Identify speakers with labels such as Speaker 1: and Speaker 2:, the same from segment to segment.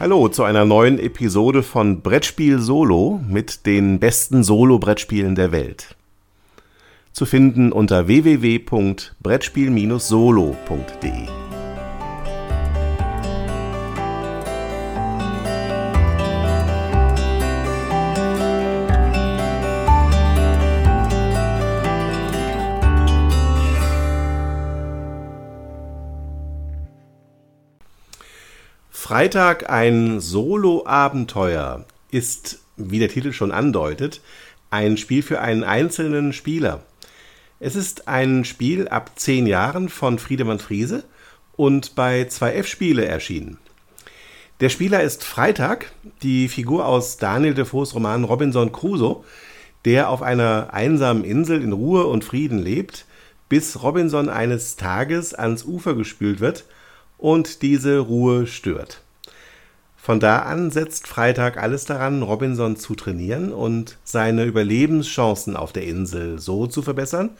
Speaker 1: Hallo zu einer neuen Episode von Brettspiel Solo mit den besten Solo-Brettspielen der Welt. Zu finden unter www.brettspiel-solo.de. Freitag ein Solo-Abenteuer ist, wie der Titel schon andeutet, ein Spiel für einen einzelnen Spieler. Es ist ein Spiel ab zehn Jahren von Friedemann Friese und bei 2F Spiele erschienen. Der Spieler ist Freitag, die Figur aus Daniel Defoes Roman Robinson Crusoe, der auf einer einsamen Insel in Ruhe und Frieden lebt, bis Robinson eines Tages ans Ufer gespült wird – und diese Ruhe stört. Von da an setzt Freitag alles daran, Robinson zu trainieren und seine Überlebenschancen auf der Insel so zu verbessern,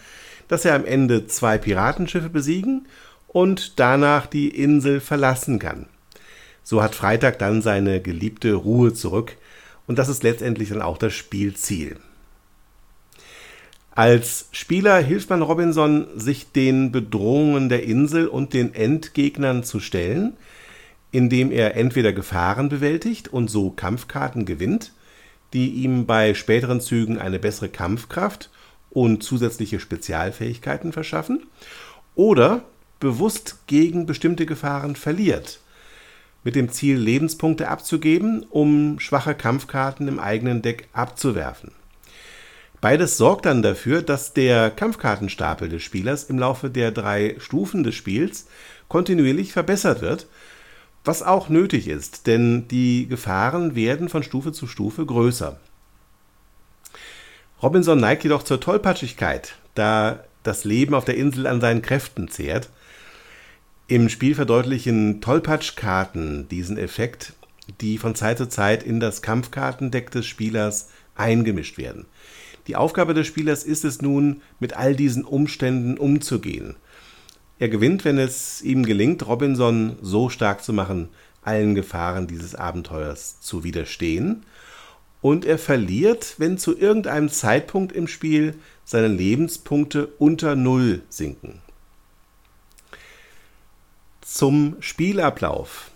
Speaker 1: dass er am Ende zwei Piratenschiffe besiegen und danach die Insel verlassen kann. So hat Freitag dann seine geliebte Ruhe zurück und das ist letztendlich dann auch das Spielziel. Als Spieler hilft man Robinson, sich den Bedrohungen der Insel und den Endgegnern zu stellen, indem er entweder Gefahren bewältigt und so Kampfkarten gewinnt, die ihm bei späteren Zügen eine bessere Kampfkraft und zusätzliche Spezialfähigkeiten verschaffen, oder bewusst gegen bestimmte Gefahren verliert, mit dem Ziel Lebenspunkte abzugeben, um schwache Kampfkarten im eigenen Deck abzuwerfen. Beides sorgt dann dafür, dass der Kampfkartenstapel des Spielers im Laufe der drei Stufen des Spiels kontinuierlich verbessert wird, was auch nötig ist, denn die Gefahren werden von Stufe zu Stufe größer. Robinson neigt jedoch zur Tollpatschigkeit, da das Leben auf der Insel an seinen Kräften zehrt. Im Spiel verdeutlichen Tollpatschkarten diesen Effekt, die von Zeit zu Zeit in das Kampfkartendeck des Spielers eingemischt werden. Die Aufgabe des Spielers ist es nun, mit all diesen Umständen umzugehen. Er gewinnt, wenn es ihm gelingt, Robinson so stark zu machen, allen Gefahren dieses Abenteuers zu widerstehen. Und er verliert, wenn zu irgendeinem Zeitpunkt im Spiel seine Lebenspunkte unter Null sinken. Zum Spielablauf.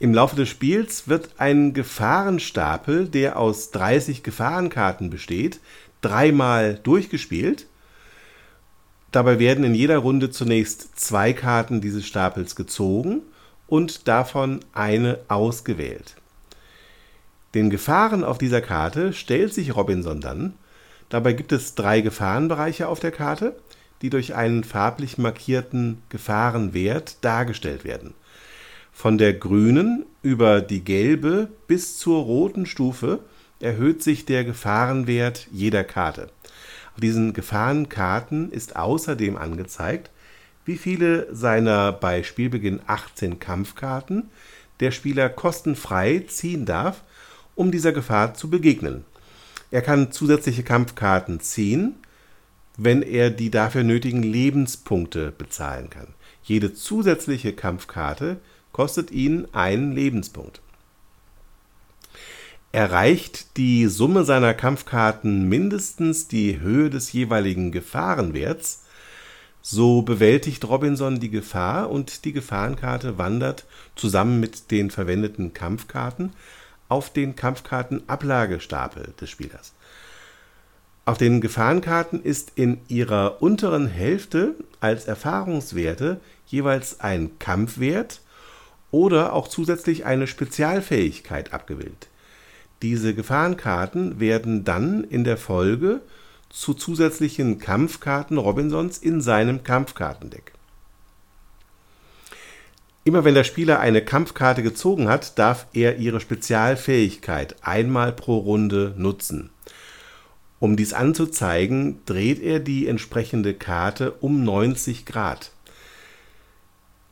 Speaker 1: Im Laufe des Spiels wird ein Gefahrenstapel, der aus 30 Gefahrenkarten besteht, dreimal durchgespielt. Dabei werden in jeder Runde zunächst zwei Karten dieses Stapels gezogen und davon eine ausgewählt. Den Gefahren auf dieser Karte stellt sich Robinson dann. Dabei gibt es drei Gefahrenbereiche auf der Karte, die durch einen farblich markierten Gefahrenwert dargestellt werden. Von der grünen über die gelbe bis zur roten Stufe erhöht sich der Gefahrenwert jeder Karte. Auf diesen Gefahrenkarten ist außerdem angezeigt, wie viele seiner bei Spielbeginn 18 Kampfkarten der Spieler kostenfrei ziehen darf, um dieser Gefahr zu begegnen. Er kann zusätzliche Kampfkarten ziehen, wenn er die dafür nötigen Lebenspunkte bezahlen kann. Jede zusätzliche Kampfkarte kostet ihn einen Lebenspunkt. Erreicht die Summe seiner Kampfkarten mindestens die Höhe des jeweiligen Gefahrenwerts, so bewältigt Robinson die Gefahr und die Gefahrenkarte wandert zusammen mit den verwendeten Kampfkarten auf den Kampfkartenablagestapel des Spielers. Auf den Gefahrenkarten ist in ihrer unteren Hälfte als Erfahrungswerte jeweils ein Kampfwert oder auch zusätzlich eine Spezialfähigkeit abgewählt. Diese Gefahrenkarten werden dann in der Folge zu zusätzlichen Kampfkarten Robinsons in seinem Kampfkartendeck. Immer wenn der Spieler eine Kampfkarte gezogen hat, darf er ihre Spezialfähigkeit einmal pro Runde nutzen. Um dies anzuzeigen, dreht er die entsprechende Karte um 90 Grad.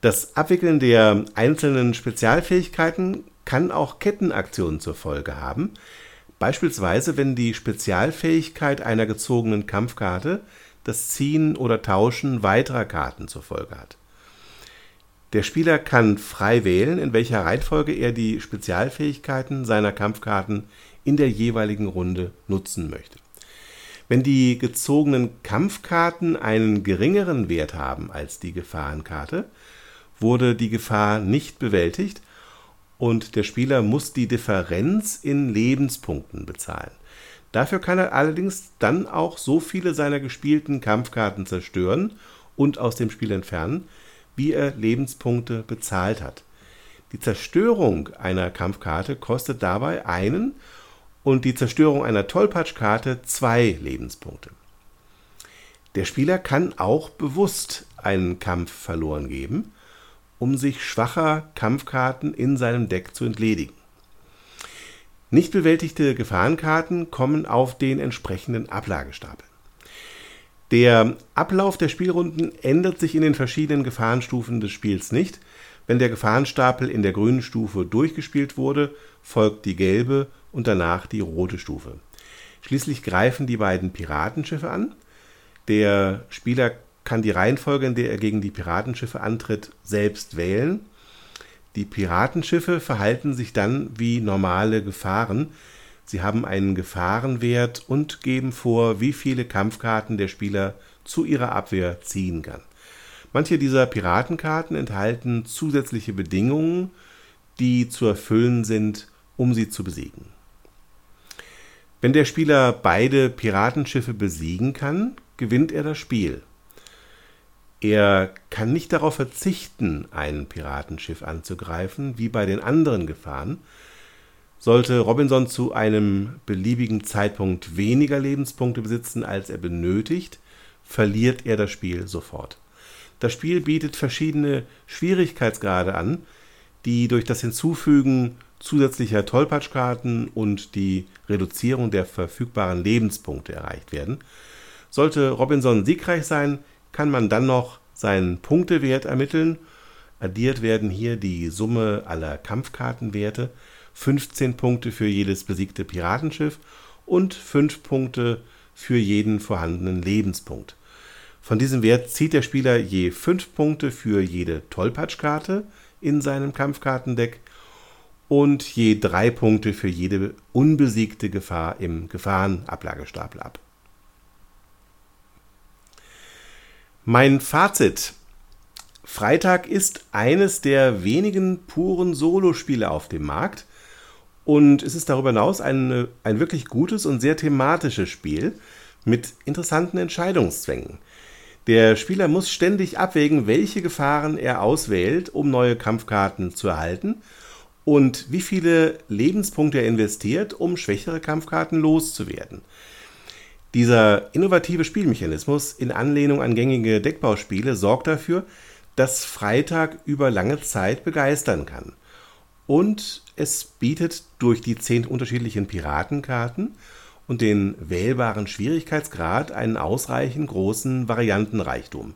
Speaker 1: Das Abwickeln der einzelnen Spezialfähigkeiten kann auch Kettenaktionen zur Folge haben, beispielsweise wenn die Spezialfähigkeit einer gezogenen Kampfkarte das Ziehen oder Tauschen weiterer Karten zur Folge hat. Der Spieler kann frei wählen, in welcher Reihenfolge er die Spezialfähigkeiten seiner Kampfkarten in der jeweiligen Runde nutzen möchte. Wenn die gezogenen Kampfkarten einen geringeren Wert haben als die Gefahrenkarte, wurde die Gefahr nicht bewältigt und der Spieler muss die Differenz in Lebenspunkten bezahlen. Dafür kann er allerdings dann auch so viele seiner gespielten Kampfkarten zerstören und aus dem Spiel entfernen, wie er Lebenspunkte bezahlt hat. Die Zerstörung einer Kampfkarte kostet dabei einen und die Zerstörung einer Tollpatschkarte zwei Lebenspunkte. Der Spieler kann auch bewusst einen Kampf verloren geben, um sich schwacher Kampfkarten in seinem Deck zu entledigen. Nicht bewältigte Gefahrenkarten kommen auf den entsprechenden Ablagestapel. Der Ablauf der Spielrunden ändert sich in den verschiedenen Gefahrenstufen des Spiels nicht. Wenn der Gefahrenstapel in der grünen Stufe durchgespielt wurde, folgt die gelbe und danach die rote Stufe. Schließlich greifen die beiden Piratenschiffe an. Der Spieler kann die Reihenfolge, in der er gegen die Piratenschiffe antritt, selbst wählen. Die Piratenschiffe verhalten sich dann wie normale Gefahren, Sie haben einen Gefahrenwert und geben vor, wie viele Kampfkarten der Spieler zu ihrer Abwehr ziehen kann. Manche dieser Piratenkarten enthalten zusätzliche Bedingungen, die zu erfüllen sind, um sie zu besiegen. Wenn der Spieler beide Piratenschiffe besiegen kann, gewinnt er das Spiel. Er kann nicht darauf verzichten, ein Piratenschiff anzugreifen, wie bei den anderen Gefahren, sollte Robinson zu einem beliebigen Zeitpunkt weniger Lebenspunkte besitzen, als er benötigt, verliert er das Spiel sofort. Das Spiel bietet verschiedene Schwierigkeitsgrade an, die durch das Hinzufügen zusätzlicher Tollpatschkarten und die Reduzierung der verfügbaren Lebenspunkte erreicht werden. Sollte Robinson siegreich sein, kann man dann noch seinen Punktewert ermitteln. Addiert werden hier die Summe aller Kampfkartenwerte. 15 Punkte für jedes besiegte Piratenschiff und 5 Punkte für jeden vorhandenen Lebenspunkt. Von diesem Wert zieht der Spieler je 5 Punkte für jede Tollpatschkarte in seinem Kampfkartendeck und je 3 Punkte für jede unbesiegte Gefahr im Gefahrenablagestapel ab. Mein Fazit. Freitag ist eines der wenigen puren Solospiele auf dem Markt, und es ist darüber hinaus ein, ein wirklich gutes und sehr thematisches Spiel mit interessanten Entscheidungszwängen. Der Spieler muss ständig abwägen, welche Gefahren er auswählt, um neue Kampfkarten zu erhalten und wie viele Lebenspunkte er investiert, um schwächere Kampfkarten loszuwerden. Dieser innovative Spielmechanismus in Anlehnung an gängige Deckbauspiele sorgt dafür, dass Freitag über lange Zeit begeistern kann. Und es bietet durch die zehn unterschiedlichen Piratenkarten und den wählbaren Schwierigkeitsgrad einen ausreichend großen Variantenreichtum.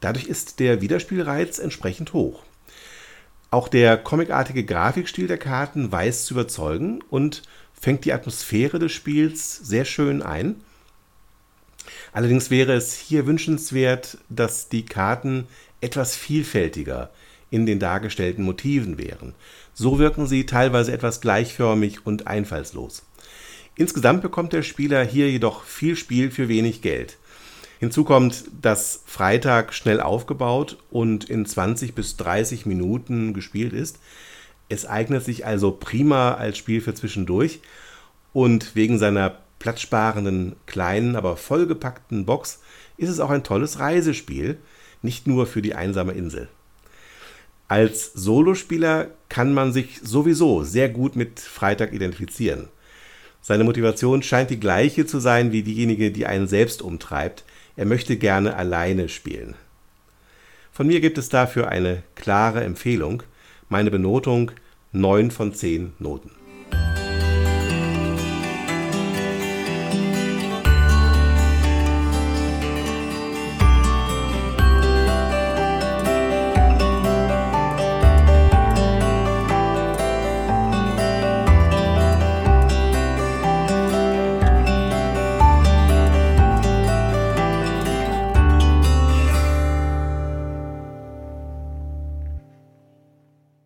Speaker 1: Dadurch ist der Wiederspielreiz entsprechend hoch. Auch der comicartige Grafikstil der Karten weiß zu überzeugen und fängt die Atmosphäre des Spiels sehr schön ein. Allerdings wäre es hier wünschenswert, dass die Karten etwas vielfältiger in den dargestellten Motiven wären. So wirken sie teilweise etwas gleichförmig und einfallslos. Insgesamt bekommt der Spieler hier jedoch viel Spiel für wenig Geld. Hinzu kommt, dass Freitag schnell aufgebaut und in 20 bis 30 Minuten gespielt ist. Es eignet sich also prima als Spiel für zwischendurch und wegen seiner platzsparenden, kleinen, aber vollgepackten Box ist es auch ein tolles Reisespiel, nicht nur für die einsame Insel. Als Solospieler kann man sich sowieso sehr gut mit Freitag identifizieren. Seine Motivation scheint die gleiche zu sein wie diejenige, die einen selbst umtreibt. Er möchte gerne alleine spielen. Von mir gibt es dafür eine klare Empfehlung. Meine Benotung 9 von 10 Noten.